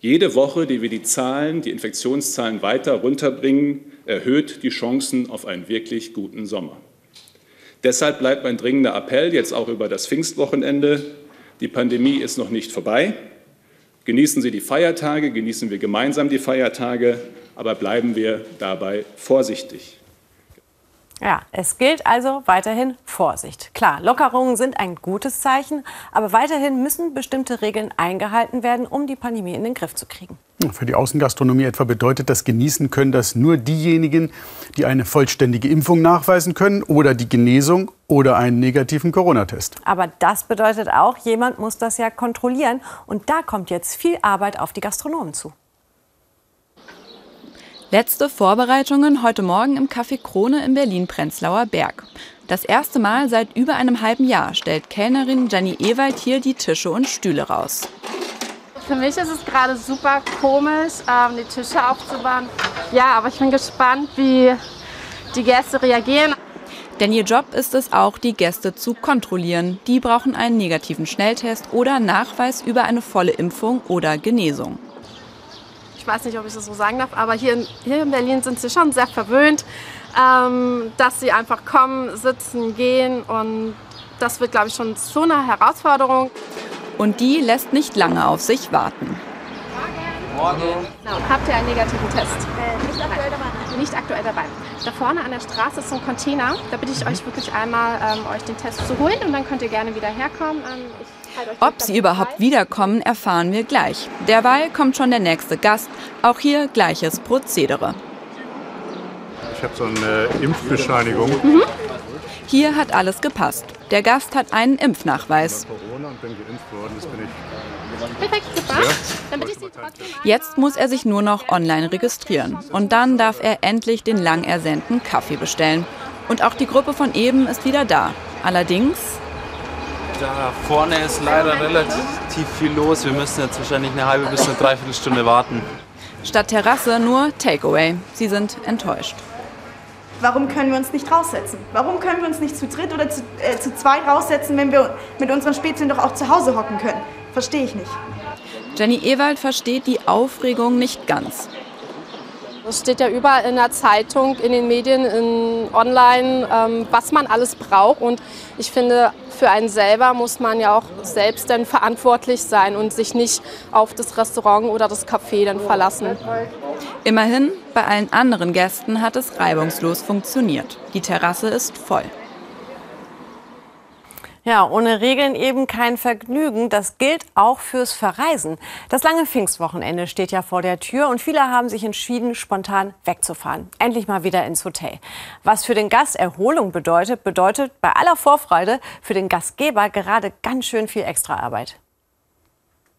Jede Woche, die wir die Zahlen, die Infektionszahlen weiter runterbringen, erhöht die Chancen auf einen wirklich guten Sommer. Deshalb bleibt mein dringender Appell jetzt auch über das Pfingstwochenende. Die Pandemie ist noch nicht vorbei. Genießen Sie die Feiertage, genießen wir gemeinsam die Feiertage, aber bleiben wir dabei vorsichtig. Ja, es gilt also weiterhin Vorsicht. Klar, Lockerungen sind ein gutes Zeichen, aber weiterhin müssen bestimmte Regeln eingehalten werden, um die Pandemie in den Griff zu kriegen. Für die Außengastronomie etwa bedeutet das Genießen können das nur diejenigen, die eine vollständige Impfung nachweisen können oder die Genesung oder einen negativen Corona-Test. Aber das bedeutet auch, jemand muss das ja kontrollieren. Und da kommt jetzt viel Arbeit auf die Gastronomen zu. Letzte Vorbereitungen heute Morgen im Café Krone in Berlin-Prenzlauer Berg. Das erste Mal seit über einem halben Jahr stellt Kellnerin Jenny Ewald hier die Tische und Stühle raus. Für mich ist es gerade super komisch, ähm, die Tische aufzubauen. Ja, aber ich bin gespannt, wie die Gäste reagieren. Denn ihr Job ist es auch, die Gäste zu kontrollieren. Die brauchen einen negativen Schnelltest oder Nachweis über eine volle Impfung oder Genesung weiß nicht, ob ich das so sagen darf, aber hier in, hier in Berlin sind sie schon sehr verwöhnt, ähm, dass sie einfach kommen, sitzen, gehen und das wird, glaube ich, schon so eine Herausforderung. Und die lässt nicht lange auf sich warten. Morgen. Genau. Habt ihr einen negativen Test? Äh, nicht aktuell. Nicht aktuell dabei. Da vorne an der Straße ist so ein Container. Da bitte ich euch wirklich einmal, ähm, euch den Test zu holen und dann könnt ihr gerne wieder herkommen. Ähm, ob sie überhaupt wiederkommen, erfahren wir gleich. Derweil kommt schon der nächste Gast. Auch hier gleiches Prozedere. Ich habe so eine Impfbescheinigung. Mhm. Hier hat alles gepasst. Der Gast hat einen Impfnachweis. Perfekt, super. Jetzt muss er sich nur noch online registrieren. Und dann darf er endlich den lang ersehnten Kaffee bestellen. Und auch die Gruppe von eben ist wieder da. Allerdings da vorne ist leider relativ viel los. Wir müssen jetzt wahrscheinlich eine halbe bis eine Dreiviertelstunde warten. Statt Terrasse nur Takeaway. Sie sind enttäuscht. Warum können wir uns nicht raussetzen? Warum können wir uns nicht zu dritt oder zu, äh, zu zweit raussetzen, wenn wir mit unseren Spätzlen doch auch zu Hause hocken können? Verstehe ich nicht. Jenny Ewald versteht die Aufregung nicht ganz. Es steht ja überall in der Zeitung, in den Medien, in online, ähm, was man alles braucht. Und ich finde, für einen selber muss man ja auch selbst dann verantwortlich sein und sich nicht auf das Restaurant oder das Café dann verlassen. Immerhin, bei allen anderen Gästen hat es reibungslos funktioniert. Die Terrasse ist voll. Ja, ohne Regeln eben kein Vergnügen. Das gilt auch fürs Verreisen. Das lange Pfingstwochenende steht ja vor der Tür und viele haben sich entschieden, spontan wegzufahren. Endlich mal wieder ins Hotel. Was für den Gast Erholung bedeutet, bedeutet bei aller Vorfreude für den Gastgeber gerade ganz schön viel Extraarbeit.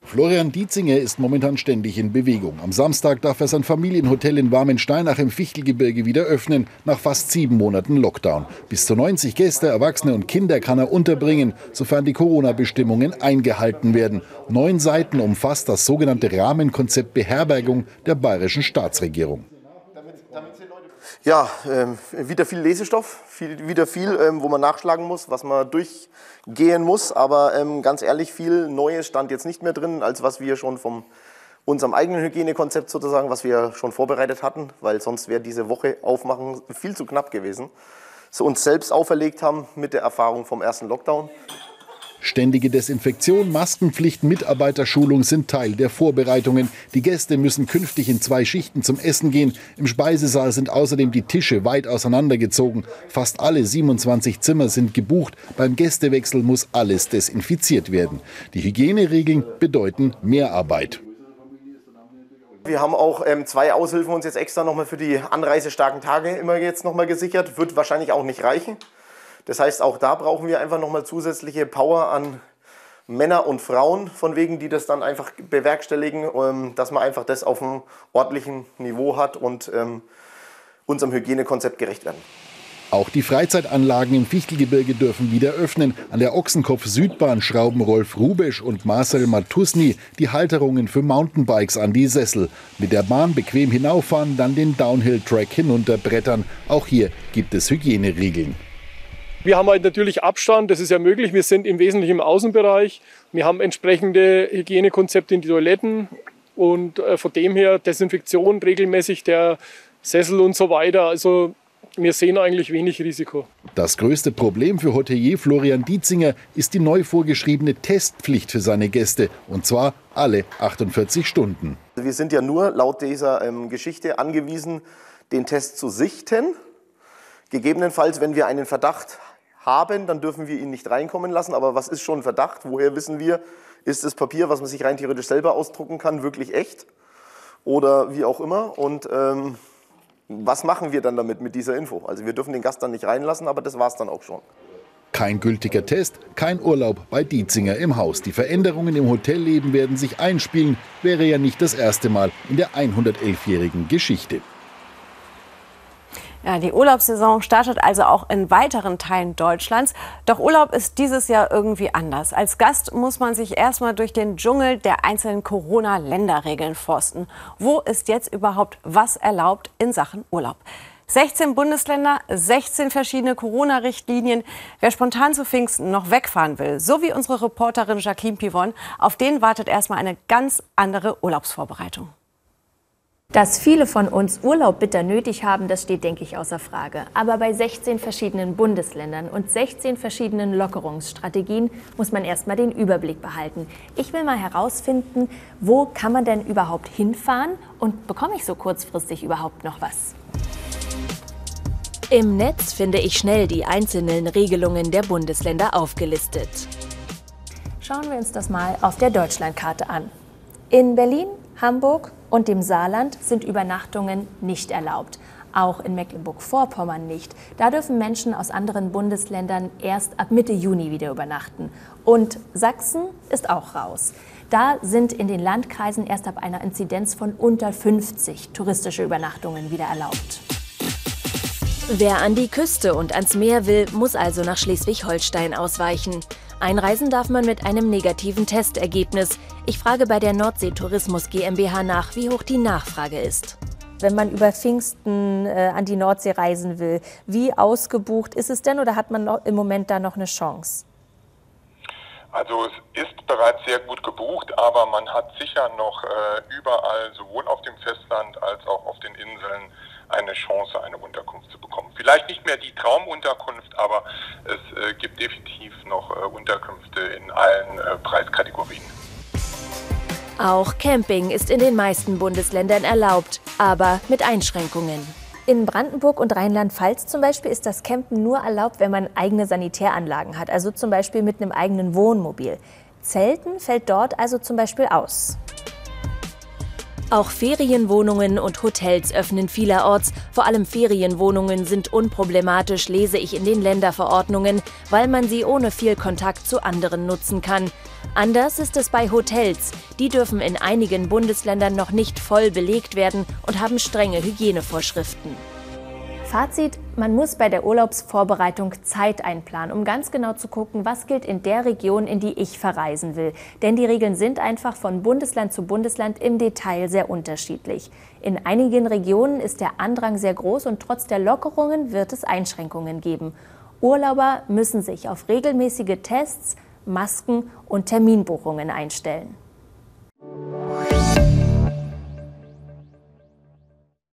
Florian Dietzinger ist momentan ständig in Bewegung. Am Samstag darf er sein Familienhotel in Warmensteinach im Fichtelgebirge wieder öffnen, nach fast sieben Monaten Lockdown. Bis zu 90 Gäste, Erwachsene und Kinder kann er unterbringen, sofern die Corona-Bestimmungen eingehalten werden. Neun Seiten umfasst das sogenannte Rahmenkonzept Beherbergung der bayerischen Staatsregierung. Ja, ähm, wieder viel Lesestoff, viel, wieder viel, ähm, wo man nachschlagen muss, was man durchgehen muss. Aber ähm, ganz ehrlich, viel Neues stand jetzt nicht mehr drin, als was wir schon von unserem eigenen Hygienekonzept sozusagen, was wir schon vorbereitet hatten, weil sonst wäre diese Woche aufmachen viel zu knapp gewesen. So uns selbst auferlegt haben mit der Erfahrung vom ersten Lockdown. Ständige Desinfektion, Maskenpflicht, Mitarbeiterschulung sind Teil der Vorbereitungen. Die Gäste müssen künftig in zwei Schichten zum Essen gehen. Im Speisesaal sind außerdem die Tische weit auseinandergezogen. Fast alle 27 Zimmer sind gebucht. Beim Gästewechsel muss alles desinfiziert werden. Die Hygieneregeln bedeuten mehr Arbeit. Wir haben auch ähm, zwei Aushilfen uns jetzt extra nochmal für die anreisestarken Tage immer jetzt nochmal gesichert. Wird wahrscheinlich auch nicht reichen. Das heißt, auch da brauchen wir einfach nochmal zusätzliche Power an Männer und Frauen, von wegen, die das dann einfach bewerkstelligen, ähm, dass man einfach das auf einem ordentlichen Niveau hat und ähm, unserem Hygienekonzept gerecht werden. Auch die Freizeitanlagen im Fichtelgebirge dürfen wieder öffnen. An der Ochsenkopf-Südbahn schrauben Rolf Rubesch und Marcel Matusny die Halterungen für Mountainbikes an die Sessel. Mit der Bahn bequem hinauffahren, dann den Downhill-Track hinunterbrettern. Auch hier gibt es Hygieneregeln. Wir haben halt natürlich Abstand, das ist ja möglich. Wir sind im Wesentlichen im Außenbereich. Wir haben entsprechende Hygienekonzepte in die Toiletten Und äh, von dem her Desinfektion regelmäßig der Sessel und so weiter. Also wir sehen eigentlich wenig Risiko. Das größte Problem für Hotelier Florian Dietzinger ist die neu vorgeschriebene Testpflicht für seine Gäste. Und zwar alle 48 Stunden. Wir sind ja nur laut dieser ähm, Geschichte angewiesen, den Test zu sichten. Gegebenenfalls, wenn wir einen Verdacht haben, dann dürfen wir ihn nicht reinkommen lassen. Aber was ist schon Verdacht? Woher wissen wir, ist das Papier, was man sich rein theoretisch selber ausdrucken kann, wirklich echt? Oder wie auch immer. Und ähm, was machen wir dann damit mit dieser Info? Also wir dürfen den Gast dann nicht reinlassen, aber das war es dann auch schon. Kein gültiger Test, kein Urlaub bei Dietzinger im Haus. Die Veränderungen im Hotelleben werden sich einspielen, wäre ja nicht das erste Mal in der 111-jährigen Geschichte. Ja, die Urlaubssaison startet also auch in weiteren Teilen Deutschlands. Doch Urlaub ist dieses Jahr irgendwie anders. Als Gast muss man sich erstmal durch den Dschungel der einzelnen Corona-Länderregeln forsten. Wo ist jetzt überhaupt was erlaubt in Sachen Urlaub? 16 Bundesländer, 16 verschiedene Corona-Richtlinien. Wer spontan zu Pfingsten noch wegfahren will, so wie unsere Reporterin Jacqueline Pivon, auf den wartet erstmal eine ganz andere Urlaubsvorbereitung. Dass viele von uns Urlaub bitter nötig haben, das steht, denke ich, außer Frage. Aber bei 16 verschiedenen Bundesländern und 16 verschiedenen Lockerungsstrategien muss man erstmal den Überblick behalten. Ich will mal herausfinden, wo kann man denn überhaupt hinfahren und bekomme ich so kurzfristig überhaupt noch was? Im Netz finde ich schnell die einzelnen Regelungen der Bundesländer aufgelistet. Schauen wir uns das mal auf der Deutschlandkarte an. In Berlin, Hamburg, und dem Saarland sind Übernachtungen nicht erlaubt. Auch in Mecklenburg-Vorpommern nicht. Da dürfen Menschen aus anderen Bundesländern erst ab Mitte Juni wieder übernachten. Und Sachsen ist auch raus. Da sind in den Landkreisen erst ab einer Inzidenz von unter 50 touristische Übernachtungen wieder erlaubt. Wer an die Küste und ans Meer will, muss also nach Schleswig-Holstein ausweichen. Einreisen darf man mit einem negativen Testergebnis. Ich frage bei der Nordsee Tourismus GmbH nach, wie hoch die Nachfrage ist. Wenn man über Pfingsten äh, an die Nordsee reisen will, wie ausgebucht ist es denn oder hat man noch, im Moment da noch eine Chance? Also es ist bereits sehr gut gebucht, aber man hat sicher noch äh, überall, sowohl auf dem Festland als auch auf den Inseln, eine Chance, eine Unterkunft zu bekommen. Vielleicht nicht mehr die Traumunterkunft, aber es äh, gibt definitiv noch äh, Unterkünfte in allen äh, Preiskategorien. Auch Camping ist in den meisten Bundesländern erlaubt, aber mit Einschränkungen. In Brandenburg und Rheinland-Pfalz zum Beispiel ist das Campen nur erlaubt, wenn man eigene Sanitäranlagen hat, also zum Beispiel mit einem eigenen Wohnmobil. Zelten fällt dort also zum Beispiel aus. Auch Ferienwohnungen und Hotels öffnen vielerorts. Vor allem Ferienwohnungen sind unproblematisch, lese ich in den Länderverordnungen, weil man sie ohne viel Kontakt zu anderen nutzen kann. Anders ist es bei Hotels. Die dürfen in einigen Bundesländern noch nicht voll belegt werden und haben strenge Hygienevorschriften. Fazit, man muss bei der Urlaubsvorbereitung Zeit einplanen, um ganz genau zu gucken, was gilt in der Region, in die ich verreisen will. Denn die Regeln sind einfach von Bundesland zu Bundesland im Detail sehr unterschiedlich. In einigen Regionen ist der Andrang sehr groß und trotz der Lockerungen wird es Einschränkungen geben. Urlauber müssen sich auf regelmäßige Tests, Masken und Terminbuchungen einstellen.